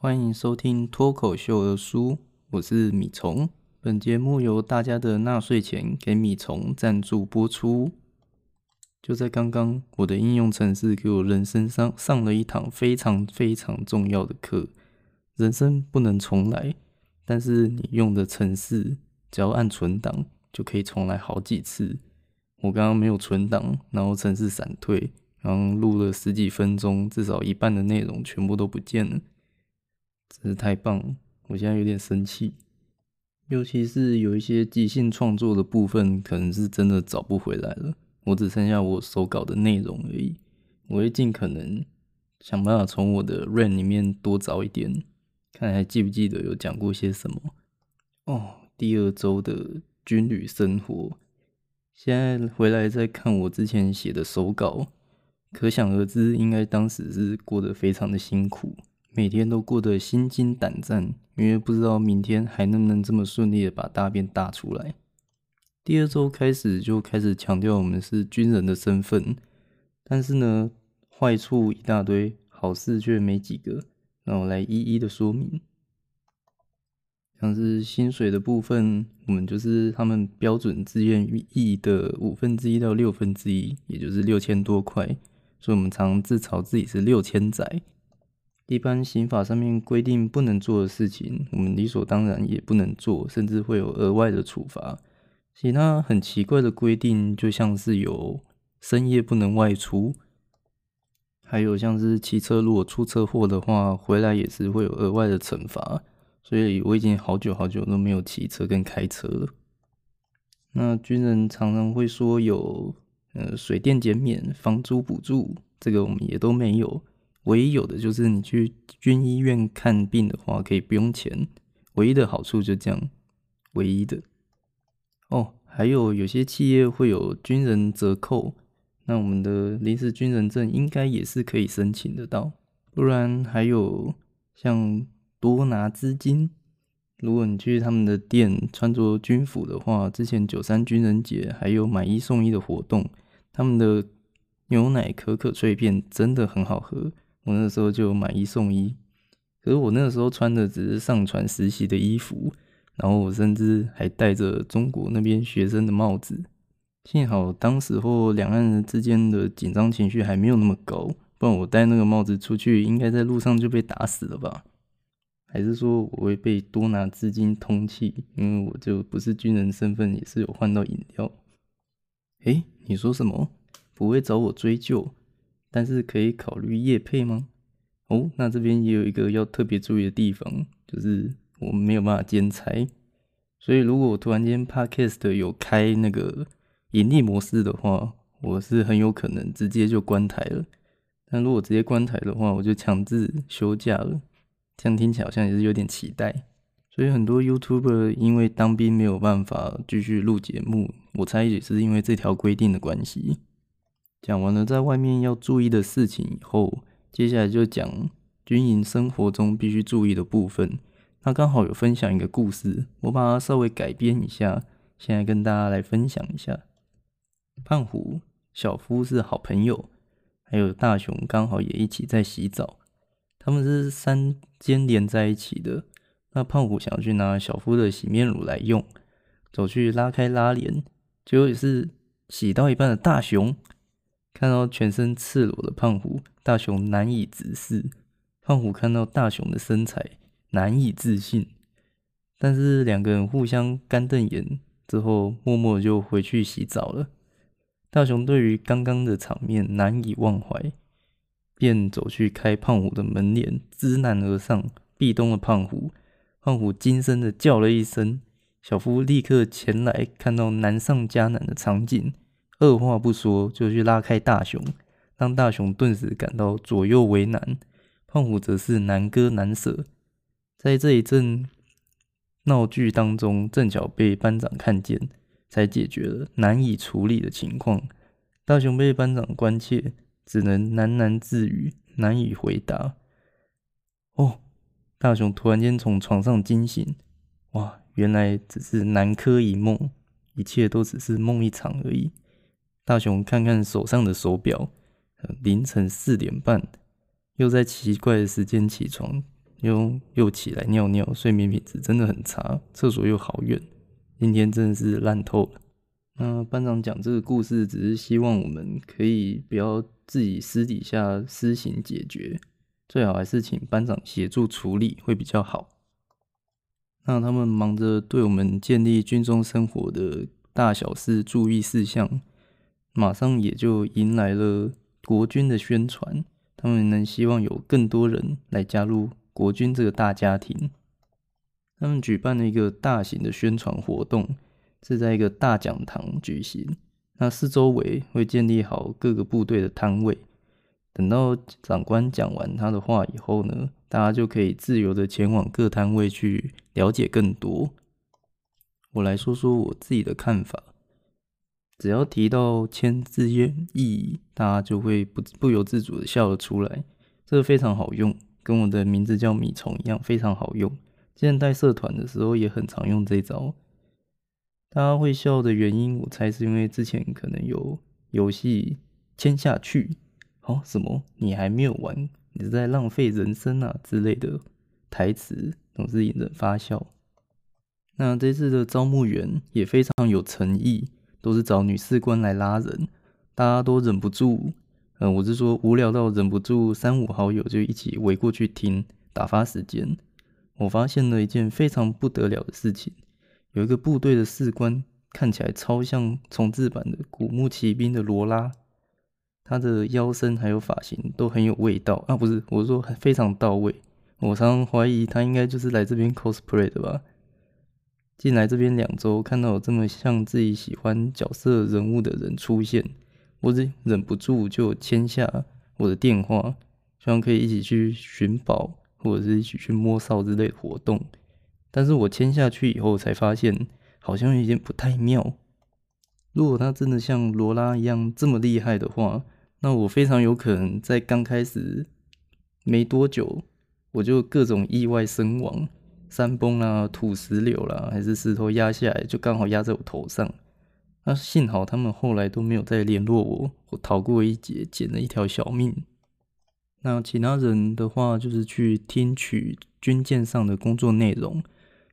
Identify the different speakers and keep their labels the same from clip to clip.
Speaker 1: 欢迎收听脱口秀的书，我是米虫。本节目由大家的纳税钱给米虫赞助播出。就在刚刚，我的应用程式给我人生上上了一堂非常非常重要的课。人生不能重来，但是你用的程式只要按存档，就可以重来好几次。我刚刚没有存档，然后程式闪退。然后录了十几分钟，至少一半的内容全部都不见了，真是太棒了！我现在有点生气，尤其是有一些即兴创作的部分，可能是真的找不回来了。我只剩下我手稿的内容而已，我会尽可能想办法从我的 RAN 里面多找一点，看还记不记得有讲过些什么。哦，第二周的军旅生活，现在回来再看我之前写的手稿。可想而知，应该当时是过得非常的辛苦，每天都过得心惊胆战，因为不知道明天还能不能这么顺利的把大便大出来。第二周开始就开始强调我们是军人的身份，但是呢，坏处一大堆，好事却没几个，让我来一一的说明。像是薪水的部分，我们就是他们标准自愿役的五分之一到六分之一，也就是六千多块。所以，我们常自嘲自己是六千仔。一般刑法上面规定不能做的事情，我们理所当然也不能做，甚至会有额外的处罚。其他很奇怪的规定，就像是有深夜不能外出，还有像是骑车如果出车祸的话，回来也是会有额外的惩罚。所以我已经好久好久都没有骑车跟开车了。那军人常常会说有。呃，水电减免、房租补助，这个我们也都没有。唯一有的就是你去军医院看病的话，可以不用钱。唯一的好处就这样，唯一的。哦，还有有些企业会有军人折扣，那我们的临时军人证应该也是可以申请得到。不然还有像多拿资金，如果你去他们的店穿着军服的话，之前九三军人节还有买一送一的活动，他们的牛奶可可脆片真的很好喝，我那时候就买一送一。可是我那个时候穿的只是上船实习的衣服，然后我甚至还戴着中国那边学生的帽子。幸好当时候两岸人之间的紧张情绪还没有那么高，不然我戴那个帽子出去，应该在路上就被打死了吧。还是说我会被多拿资金通缉？因为我就不是军人身份，也是有换到饮料。诶，你说什么？不会找我追究，但是可以考虑夜配吗？哦，那这边也有一个要特别注意的地方，就是我们没有办法兼差。所以如果我突然间 Podcast 有开那个盈利模式的话，我是很有可能直接就关台了。但如果直接关台的话，我就强制休假了。这样听起来好像也是有点期待，所以很多 YouTuber 因为当兵没有办法继续录节目，我猜也是因为这条规定的关系。讲完了在外面要注意的事情以后，接下来就讲军营生活中必须注意的部分。那刚好有分享一个故事，我把它稍微改编一下，现在跟大家来分享一下。胖虎、小夫是好朋友，还有大雄刚好也一起在洗澡。他们是三间连在一起的。那胖虎想要去拿小夫的洗面乳来用，走去拉开拉帘，结果也是洗到一半的大雄看到全身赤裸的胖虎，大雄难以直视。胖虎看到大雄的身材难以置信，但是两个人互相干瞪眼之后，默默就回去洗澡了。大雄对于刚刚的场面难以忘怀。便走去开胖虎的门帘，知难而上，壁咚了胖虎。胖虎惊声的叫了一声，小夫立刻前来，看到难上加难的场景，二话不说就去拉开大雄，让大雄顿时感到左右为难。胖虎则是难割难舍，在这一阵闹剧当中，正巧被班长看见，才解决了难以处理的情况。大雄被班长关切。只能喃喃自语，难以回答。哦，大雄突然间从床上惊醒，哇，原来只是南柯一梦，一切都只是梦一场而已。大雄看看手上的手表，凌晨四点半，又在奇怪的时间起床，又又起来尿尿，睡眠品质真的很差，厕所又好远，今天真的是烂透了。那班长讲这个故事，只是希望我们可以不要自己私底下私行解决，最好还是请班长协助处理会比较好。那他们忙着对我们建立军中生活的大小事注意事项，马上也就迎来了国军的宣传。他们能希望有更多人来加入国军这个大家庭。他们举办了一个大型的宣传活动，是在一个大讲堂举行。那四周围会建立好各个部队的摊位。等到长官讲完他的话以后呢，大家就可以自由的前往各摊位去了解更多。我来说说我自己的看法。只要提到签志愿役，大家就会不不由自主的笑了出来。这个非常好用，跟我的名字叫米虫一样，非常好用。之前带社团的时候也很常用这招。大家会笑的原因，我猜是因为之前可能有游戏签下去，哦，什么你还没有玩，你在浪费人生啊之类的台词，总是引人发笑。那这次的招募员也非常有诚意。都是找女士官来拉人，大家都忍不住，嗯，我是说无聊到忍不住，三五好友就一起围过去听，打发时间。我发现了一件非常不得了的事情，有一个部队的士官看起来超像重制版的古墓奇兵的罗拉，他的腰身还有发型都很有味道啊，不是，我是说非常到位。我常常怀疑他应该就是来这边 cosplay 的吧。进来这边两周，看到有这么像自己喜欢角色人物的人出现，我忍忍不住就签下我的电话，希望可以一起去寻宝或者是一起去摸哨之类的活动。但是我签下去以后才发现，好像有点不太妙。如果他真的像罗拉一样这么厉害的话，那我非常有可能在刚开始没多久，我就各种意外身亡。山崩啦，土石流啦，还是石头压下来，就刚好压在我头上。那幸好他们后来都没有再联络我，我逃过一劫，捡了一条小命。那其他人的话，就是去听取军舰上的工作内容。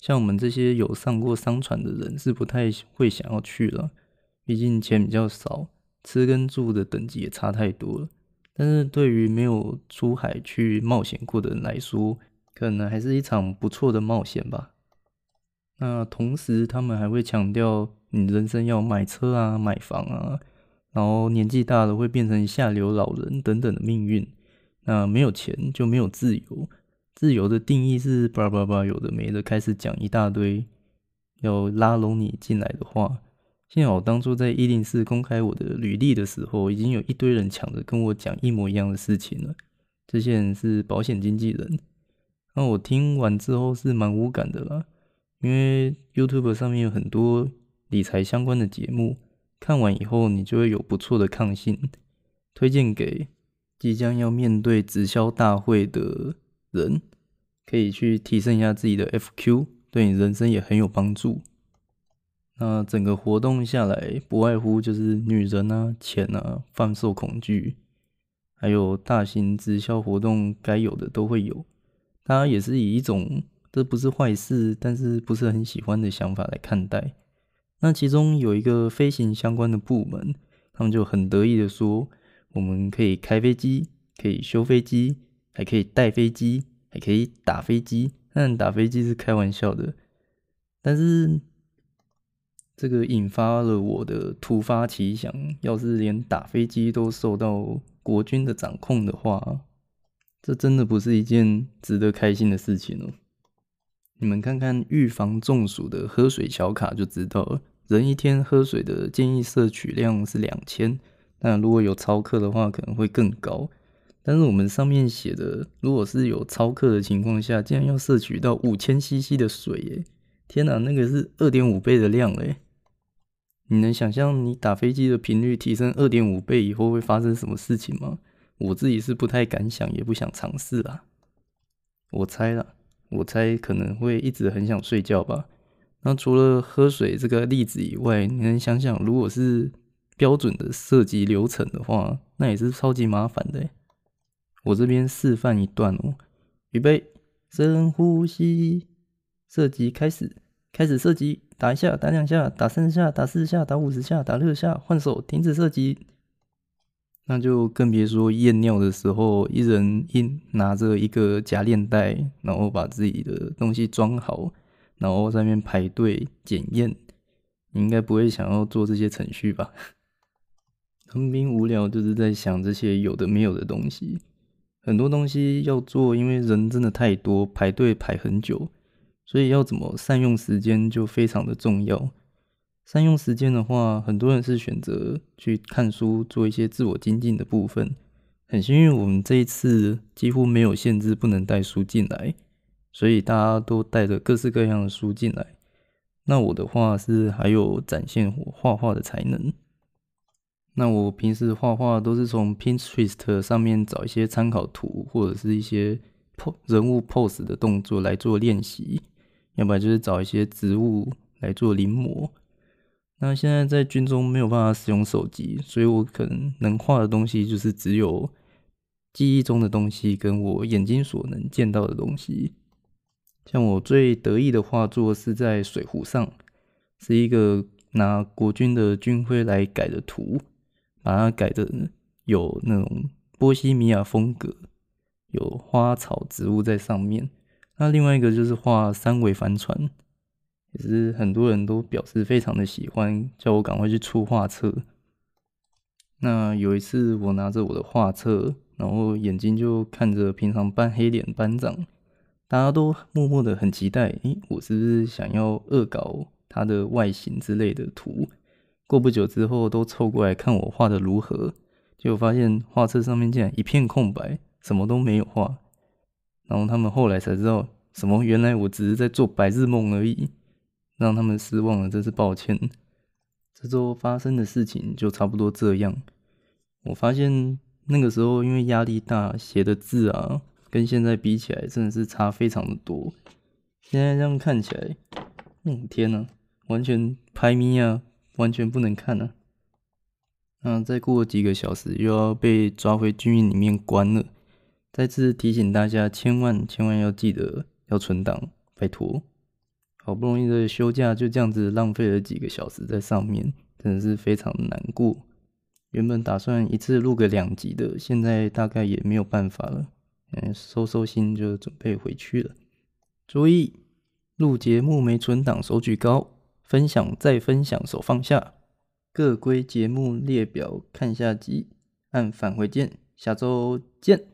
Speaker 1: 像我们这些有上过商船的人，是不太会想要去了，毕竟钱比较少，吃跟住的等级也差太多了。但是对于没有出海去冒险过的人来说，可能还是一场不错的冒险吧。那同时，他们还会强调，你人生要买车啊、买房啊，然后年纪大了会变成下流老人等等的命运。那没有钱就没有自由，自由的定义是叭叭叭，有的没的，开始讲一大堆要拉拢你进来的话。幸好当初在一零四公开我的履历的时候，已经有一堆人抢着跟我讲一模一样的事情了。这些人是保险经纪人。那我听完之后是蛮无感的啦，因为 YouTube 上面有很多理财相关的节目，看完以后你就会有不错的抗性，推荐给即将要面对直销大会的人，可以去提升一下自己的 FQ，对你人生也很有帮助。那整个活动下来，不外乎就是女人啊、钱啊、贩售恐惧，还有大型直销活动该有的都会有。他也是以一种这不是坏事，但是不是很喜欢的想法来看待。那其中有一个飞行相关的部门，他们就很得意的说：“我们可以开飞机，可以修飞机，还可以带飞机，还可以打飞机。”但打飞机是开玩笑的。但是这个引发了我的突发奇想：要是连打飞机都受到国军的掌控的话。这真的不是一件值得开心的事情哦。你们看看预防中暑的喝水小卡就知道了，人一天喝水的建议摄取量是两千，那如果有超客的话，可能会更高。但是我们上面写的，如果是有超客的情况下，竟然要摄取到五千 CC 的水耶！天哪，那个是二点五倍的量嘞！你能想象你打飞机的频率提升二点五倍以后会发生什么事情吗？我自己是不太敢想，也不想尝试啦。我猜啦，我猜可能会一直很想睡觉吧。那除了喝水这个例子以外，你能想想，如果是标准的射击流程的话，那也是超级麻烦的。我这边示范一段哦，预备，深呼吸，射击开始，开始射击，打一下，打两下，打三下，打四下，打五十下，打六下，换手，停止射击。那就更别说验尿的时候，一人一拿着一个夹链袋，然后把自己的东西装好，然后在那边排队检验。你应该不会想要做这些程序吧？横兵无聊，就是在想这些有的没有的东西。很多东西要做，因为人真的太多，排队排很久，所以要怎么善用时间就非常的重要。善用时间的话，很多人是选择去看书，做一些自我精进的部分。很幸运，我们这一次几乎没有限制不能带书进来，所以大家都带着各式各样的书进来。那我的话是还有展现我画画的才能。那我平时画画都是从 Pinterest 上面找一些参考图，或者是一些 PO 人物 pose 的动作来做练习，要不然就是找一些植物来做临摹。那现在在军中没有办法使用手机，所以我可能能画的东西就是只有记忆中的东西，跟我眼睛所能见到的东西。像我最得意的画作是在水壶上，是一个拿国军的军徽来改的图，把它改的有那种波西米亚风格，有花草植物在上面。那另外一个就是画三桅帆船。也是很多人都表示非常的喜欢，叫我赶快去出画册。那有一次，我拿着我的画册，然后眼睛就看着平常扮黑脸班长，大家都默默的很期待，诶，我是不是想要恶搞他的外形之类的图？过不久之后，都凑过来看我画的如何，结果发现画册上面竟然一片空白，什么都没有画。然后他们后来才知道，什么？原来我只是在做白日梦而已。让他们失望了，真是抱歉。这周发生的事情就差不多这样。我发现那个时候因为压力大，写的字啊，跟现在比起来真的是差非常的多。现在这样看起来，嗯，天呐，完全拍咪啊，完全不能看啊。那再过几个小时又要被抓回军营里面关了。再次提醒大家，千万千万要记得要存档，拜托。好不容易的休假就这样子浪费了几个小时在上面，真的是非常难过。原本打算一次录个两集的，现在大概也没有办法了。嗯，收收心就准备回去了。注意，录节目没存档手举高，分享再分享手放下。各归节目列表看下集，按返回键。下周见。